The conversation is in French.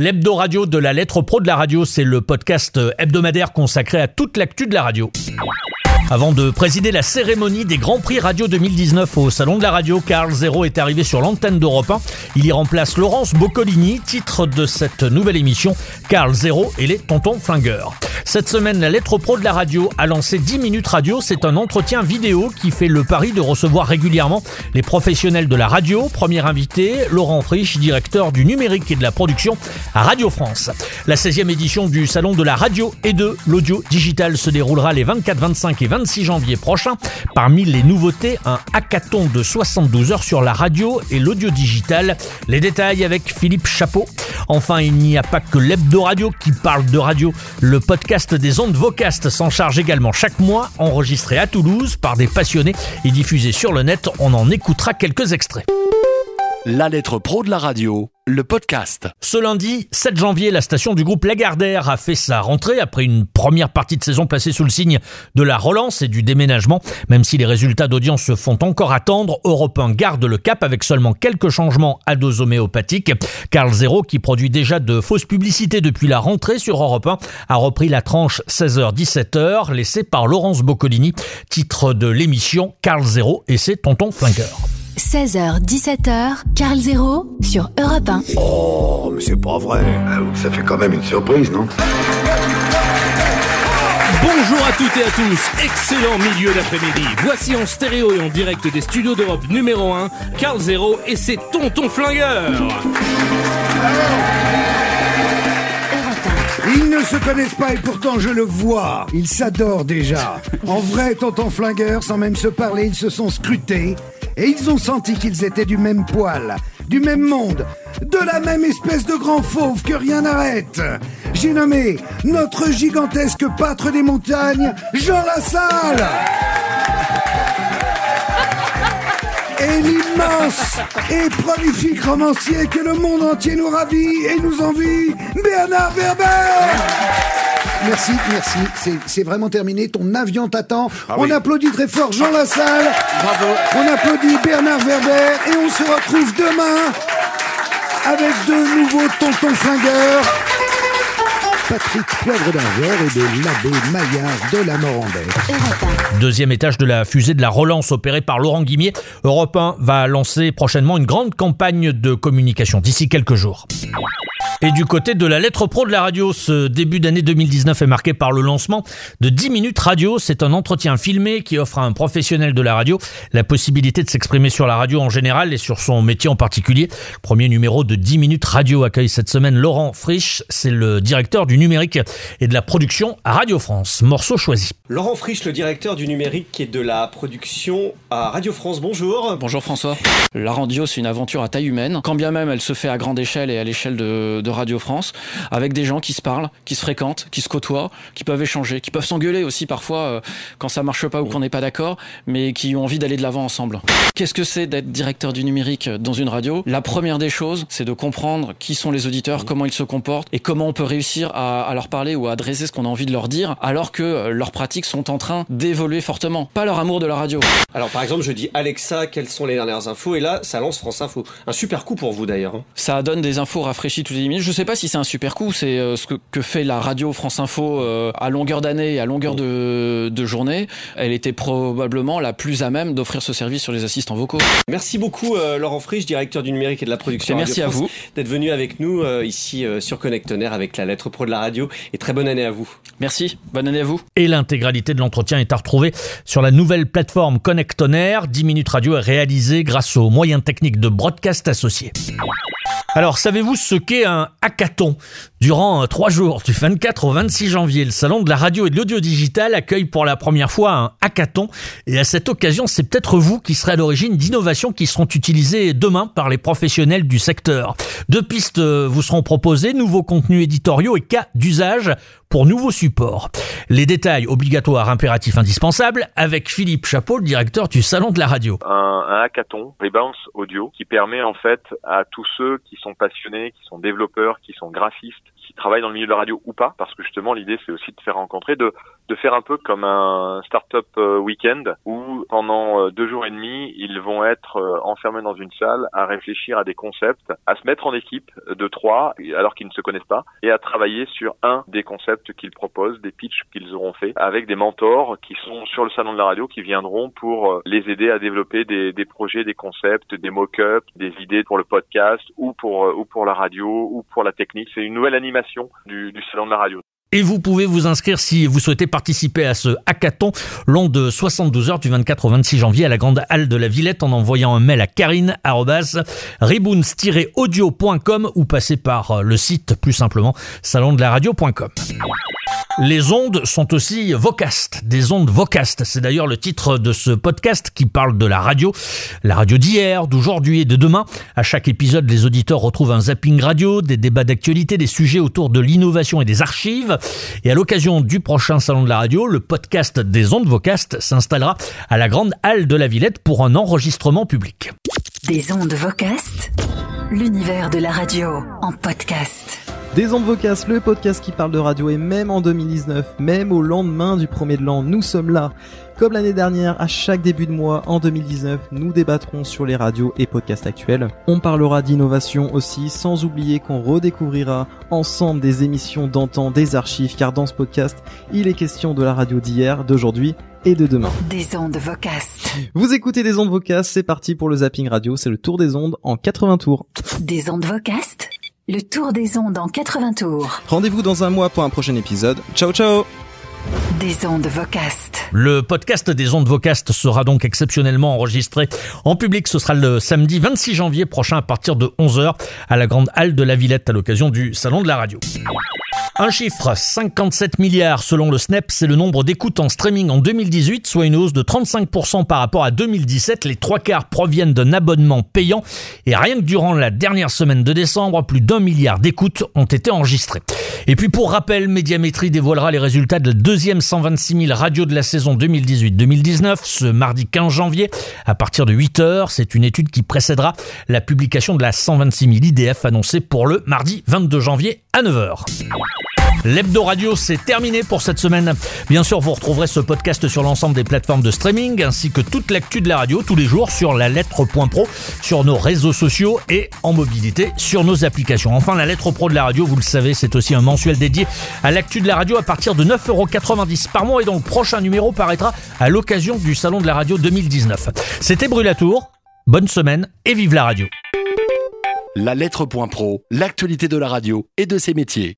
L'hebdo radio de la lettre pro de la radio, c'est le podcast hebdomadaire consacré à toute l'actu de la radio. Avant de présider la cérémonie des Grands Prix Radio 2019 au Salon de la Radio, Carl Zero est arrivé sur l'antenne d'Europe 1. Il y remplace Laurence Boccolini, titre de cette nouvelle émission, Carl Zero et les Tontons Flingueurs. Cette semaine, la lettre pro de la radio a lancé 10 minutes radio. C'est un entretien vidéo qui fait le pari de recevoir régulièrement les professionnels de la radio. Premier invité, Laurent Frisch, directeur du numérique et de la production à Radio France. La 16e édition du Salon de la radio et de l'audio digital se déroulera les 24, 25 et 26 janvier prochain. Parmi les nouveautés, un hackathon de 72 heures sur la radio et l'audio digital. Les détails avec Philippe Chapeau. Enfin, il n'y a pas que l'hebdo radio qui parle de radio. Le podcast des ondes Vocast s'en charge également chaque mois, enregistré à Toulouse par des passionnés et diffusé sur le net. On en écoutera quelques extraits. La lettre pro de la radio le podcast. Ce lundi 7 janvier, la station du groupe Lagardère a fait sa rentrée après une première partie de saison placée sous le signe de la relance et du déménagement. Même si les résultats d'audience se font encore attendre, Europe 1 garde le cap avec seulement quelques changements à dose homéopathique. Carl Zero, qui produit déjà de fausses publicités depuis la rentrée sur Europe 1, a repris la tranche 16h-17h laissée par Laurence Boccolini, titre de l'émission Carl Zero et ses tontons flingueurs. 16h, 17h, Carl Zéro sur Europe 1. Oh, mais c'est pas vrai. Ça fait quand même une surprise, non? Bonjour à toutes et à tous, excellent milieu d'après-midi. Voici en stéréo et en direct des studios d'Europe numéro 1, Carl Zéro et ses tontons flingueurs. Ils ne se connaissent pas et pourtant je le vois. Ils s'adorent déjà. En vrai, tonton flingueur, sans même se parler, ils se sont scrutés et ils ont senti qu'ils étaient du même poil, du même monde, de la même espèce de grand fauve que rien n'arrête. J'ai nommé notre gigantesque pâtre des montagnes, Jean Lassalle. Et l'immense et prolifique romancier que le monde entier nous ravit et nous envie, Bernard Werber. Merci, merci. C'est vraiment terminé. Ton avion t'attend. Ah on applaudit très fort Jean Lassalle. Bravo. On applaudit Bernard Werber. Et on se retrouve demain avec de nouveaux tontons flingueurs. Patrick Poivre d'Arvor et de l'abbé Maillard de la Morandais. Deuxième étage de la fusée de la relance opérée par Laurent Guimier, Europe 1 va lancer prochainement une grande campagne de communication d'ici quelques jours. Et du côté de la lettre pro de la radio, ce début d'année 2019 est marqué par le lancement de 10 minutes radio. C'est un entretien filmé qui offre à un professionnel de la radio la possibilité de s'exprimer sur la radio en général et sur son métier en particulier. Le premier numéro de 10 minutes radio accueille cette semaine Laurent Frisch. C'est le directeur du numérique et de la production à Radio France. Morceau choisi. Laurent Frisch, le directeur du numérique et de la production à Radio France. Bonjour. Bonjour François. La radio, c'est une aventure à taille humaine. Quand bien même elle se fait à grande échelle et à l'échelle de, de Radio France, avec des gens qui se parlent, qui se fréquentent, qui se côtoient, qui peuvent échanger, qui peuvent s'engueuler aussi parfois euh, quand ça marche pas ou qu'on n'est pas d'accord, mais qui ont envie d'aller de l'avant ensemble. Qu'est-ce que c'est d'être directeur du numérique dans une radio? La première des choses, c'est de comprendre qui sont les auditeurs, comment ils se comportent et comment on peut réussir à, à leur parler ou à adresser ce qu'on a envie de leur dire, alors que euh, leurs pratiques sont en train d'évoluer fortement. Pas leur amour de la radio. Alors par exemple, je dis Alexa, quelles sont les dernières infos? Et là, ça lance France Info. Un super coup pour vous d'ailleurs. hein. Ça donne des infos rafraîchies toutes les 10 minutes. Je sais pas si c'est un super coup, c'est euh, ce que, que fait la radio France Info euh, à longueur d'année et à longueur de, de journée. Elle était probablement la plus à même d'offrir ce service sur les assistants vocaux. Merci beaucoup euh, Laurent Frisch, directeur du numérique et de la production. Et merci Radio à France, vous. d'être venu avec nous euh, ici euh, sur Connectonaire avec la lettre pro de la radio. Et très bonne année à vous. Merci, bonne année à vous. Et l'intégralité de l'entretien est à retrouver sur la nouvelle plateforme Connectonaire. 10 minutes radio est réalisée grâce aux moyens techniques de broadcast associés. Alors, savez-vous ce qu'est un hackathon? Durant euh, trois jours, du 24 au 26 janvier, le Salon de la radio et de l'audio digital accueille pour la première fois un hackathon. Et à cette occasion, c'est peut-être vous qui serez à l'origine d'innovations qui seront utilisées demain par les professionnels du secteur. Deux pistes euh, vous seront proposées, nouveaux contenus éditoriaux et cas d'usage pour nouveaux supports. Les détails obligatoires, impératifs, indispensables, avec Philippe Chapeau, le directeur du Salon de la radio. un, hackathon Rebalance Audio qui permet en fait à tous ceux qui sont passionnés, qui sont développeurs, qui sont graphistes, qui travaillent dans le milieu de la radio ou pas, parce que justement l'idée c'est aussi de faire rencontrer, de, de faire un peu comme un startup euh, week-end où pendant euh, deux jours et demi ils vont être euh, enfermés dans une salle à réfléchir à des concepts, à se mettre en équipe de trois alors qu'ils ne se connaissent pas et à travailler sur un des concepts qu'ils proposent, des pitchs qu'ils auront fait avec des mentors qui sont sur le salon de la radio qui viendront pour les aider à développer des, des projets, des concepts, des mock-ups, des idées pour le podcast ou pour ou pour la radio ou pour la technique. C'est une nouvelle du, salon de la radio. Et vous pouvez vous inscrire si vous souhaitez participer à ce hackathon long de 72 heures du 24 au 26 janvier à la Grande Halle de la Villette en envoyant un mail à karine-riboons-audio.com ou passer par le site plus simplement salondelaradio.com. Les ondes sont aussi vocastes, des ondes vocastes. C'est d'ailleurs le titre de ce podcast qui parle de la radio, la radio d'hier, d'aujourd'hui et de demain. À chaque épisode, les auditeurs retrouvent un zapping radio, des débats d'actualité, des sujets autour de l'innovation et des archives. Et à l'occasion du prochain salon de la radio, le podcast des ondes vocastes s'installera à la grande halle de la Villette pour un enregistrement public. Des ondes vocastes, l'univers de la radio en podcast. Des ondes vocastes, le podcast qui parle de radio et même en 2019, même au lendemain du premier de l'an, nous sommes là. Comme l'année dernière, à chaque début de mois, en 2019, nous débattrons sur les radios et podcasts actuels. On parlera d'innovation aussi, sans oublier qu'on redécouvrira ensemble des émissions d'antan, des archives, car dans ce podcast, il est question de la radio d'hier, d'aujourd'hui et de demain. Des ondes vocastes. Vous écoutez des ondes vocastes, c'est parti pour le zapping radio, c'est le tour des ondes en 80 tours. Des ondes vocastes le tour des ondes en 80 tours. Rendez-vous dans un mois pour un prochain épisode. Ciao ciao des ondes vocastes. Le podcast des ondes vocastes sera donc exceptionnellement enregistré en public. Ce sera le samedi 26 janvier prochain à partir de 11h à la grande halle de la Villette à l'occasion du Salon de la radio. Un chiffre, 57 milliards selon le SNEP, c'est le nombre d'écoutes en streaming en 2018, soit une hausse de 35% par rapport à 2017. Les trois quarts proviennent d'un abonnement payant et rien que durant la dernière semaine de décembre, plus d'un milliard d'écoutes ont été enregistrées. Et puis pour rappel, Médiamétrie dévoilera les résultats de la deuxième 126 000 radios de la saison 2018-2019 ce mardi 15 janvier à partir de 8h. C'est une étude qui précédera la publication de la 126 000 IDF annoncée pour le mardi 22 janvier à 9h. L'hebdo radio, c'est terminé pour cette semaine. Bien sûr, vous retrouverez ce podcast sur l'ensemble des plateformes de streaming ainsi que toute l'actu de la radio tous les jours sur la lettre.pro, sur nos réseaux sociaux et en mobilité sur nos applications. Enfin, la lettre pro de la radio, vous le savez, c'est aussi un mensuel dédié à l'actu de la radio à partir de 9,90€ par mois et donc le prochain numéro paraîtra à l'occasion du Salon de la radio 2019. C'était Brulatour. Bonne semaine et vive la radio. La lettre.pro, l'actualité de la radio et de ses métiers.